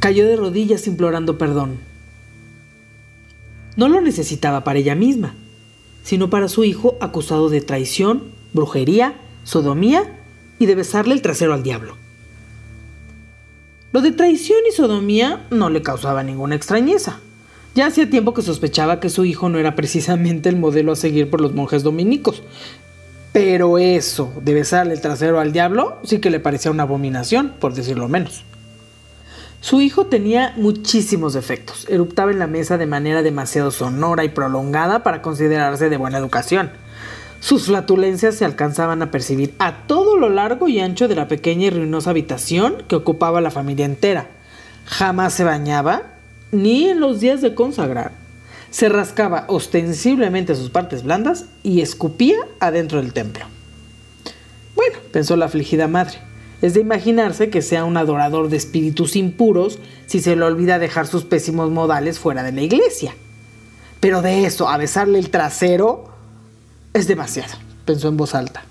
cayó de rodillas implorando perdón. No lo necesitaba para ella misma, sino para su hijo acusado de traición, brujería, sodomía y de besarle el trasero al diablo. Lo de traición y sodomía no le causaba ninguna extrañeza. Ya hacía tiempo que sospechaba que su hijo no era precisamente el modelo a seguir por los monjes dominicos. Pero eso de besarle el trasero al diablo sí que le parecía una abominación, por decirlo menos. Su hijo tenía muchísimos defectos. Eruptaba en la mesa de manera demasiado sonora y prolongada para considerarse de buena educación. Sus flatulencias se alcanzaban a percibir a todo lo largo y ancho de la pequeña y ruinosa habitación que ocupaba la familia entera. Jamás se bañaba, ni en los días de consagrar. Se rascaba ostensiblemente sus partes blandas y escupía adentro del templo. Bueno, pensó la afligida madre, es de imaginarse que sea un adorador de espíritus impuros si se le olvida dejar sus pésimos modales fuera de la iglesia. Pero de eso a besarle el trasero es demasiado, pensó en voz alta.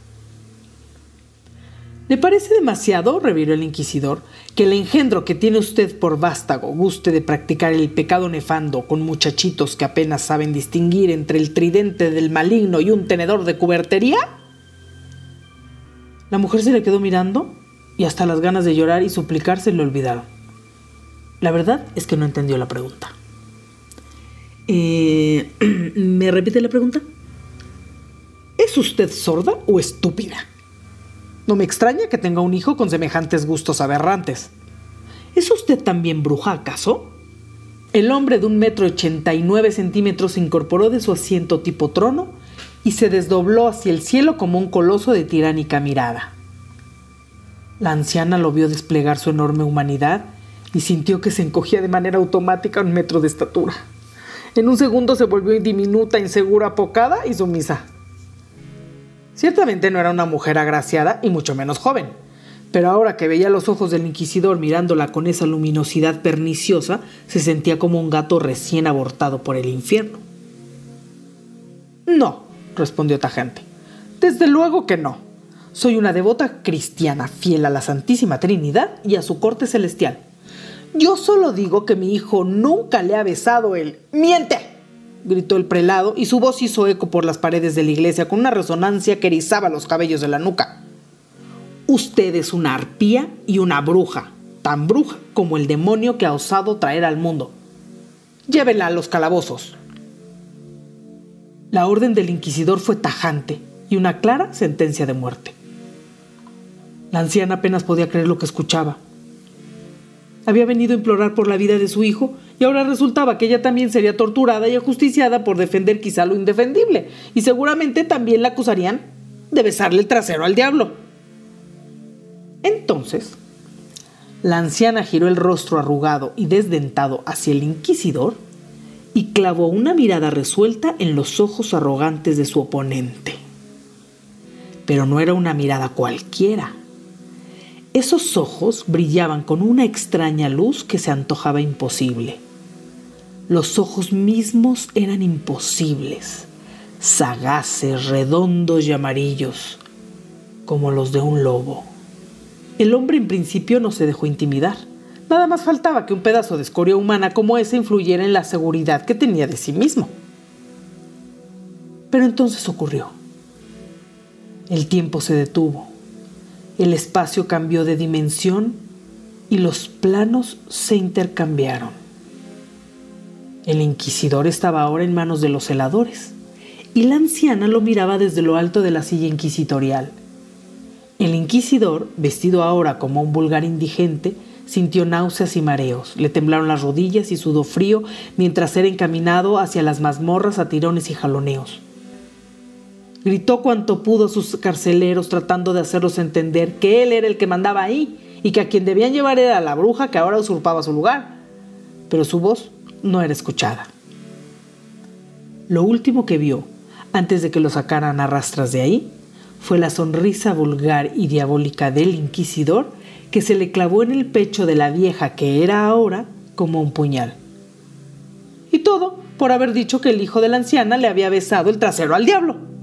¿Le parece demasiado, reviró el inquisidor, que el engendro que tiene usted por vástago guste de practicar el pecado nefando con muchachitos que apenas saben distinguir entre el tridente del maligno y un tenedor de cubertería? La mujer se le quedó mirando y hasta las ganas de llorar y suplicar se le olvidaron. La verdad es que no entendió la pregunta. Eh, ¿Me repite la pregunta? ¿Es usted sorda o estúpida? No me extraña que tenga un hijo con semejantes gustos aberrantes. ¿Es usted también bruja, acaso? El hombre de un metro ochenta y nueve centímetros se incorporó de su asiento tipo trono y se desdobló hacia el cielo como un coloso de tiránica mirada. La anciana lo vio desplegar su enorme humanidad y sintió que se encogía de manera automática un metro de estatura. En un segundo se volvió diminuta, insegura, apocada y sumisa. Ciertamente no era una mujer agraciada y mucho menos joven, pero ahora que veía los ojos del inquisidor mirándola con esa luminosidad perniciosa, se sentía como un gato recién abortado por el infierno. No, respondió tajante. Desde luego que no. Soy una devota cristiana fiel a la Santísima Trinidad y a su corte celestial. Yo solo digo que mi hijo nunca le ha besado el... ¡Miente! gritó el prelado y su voz hizo eco por las paredes de la iglesia con una resonancia que erizaba los cabellos de la nuca. Usted es una arpía y una bruja, tan bruja como el demonio que ha osado traer al mundo. Llévela a los calabozos. La orden del inquisidor fue tajante y una clara sentencia de muerte. La anciana apenas podía creer lo que escuchaba. Había venido a implorar por la vida de su hijo y ahora resultaba que ella también sería torturada y ajusticiada por defender quizá lo indefendible y seguramente también la acusarían de besarle el trasero al diablo. Entonces, la anciana giró el rostro arrugado y desdentado hacia el inquisidor y clavó una mirada resuelta en los ojos arrogantes de su oponente. Pero no era una mirada cualquiera esos ojos brillaban con una extraña luz que se antojaba imposible. Los ojos mismos eran imposibles, sagaces, redondos y amarillos, como los de un lobo. El hombre en principio no se dejó intimidar. Nada más faltaba que un pedazo de escoria humana como ese influyera en la seguridad que tenía de sí mismo. Pero entonces ocurrió. El tiempo se detuvo el espacio cambió de dimensión y los planos se intercambiaron. El inquisidor estaba ahora en manos de los celadores y la anciana lo miraba desde lo alto de la silla inquisitorial. El inquisidor, vestido ahora como un vulgar indigente, sintió náuseas y mareos, le temblaron las rodillas y sudó frío mientras era encaminado hacia las mazmorras a tirones y jaloneos. Gritó cuanto pudo sus carceleros tratando de hacerlos entender que él era el que mandaba ahí y que a quien debían llevar era la bruja que ahora usurpaba su lugar. Pero su voz no era escuchada. Lo último que vio, antes de que lo sacaran a rastras de ahí, fue la sonrisa vulgar y diabólica del inquisidor que se le clavó en el pecho de la vieja que era ahora como un puñal. Y todo por haber dicho que el hijo de la anciana le había besado el trasero al diablo.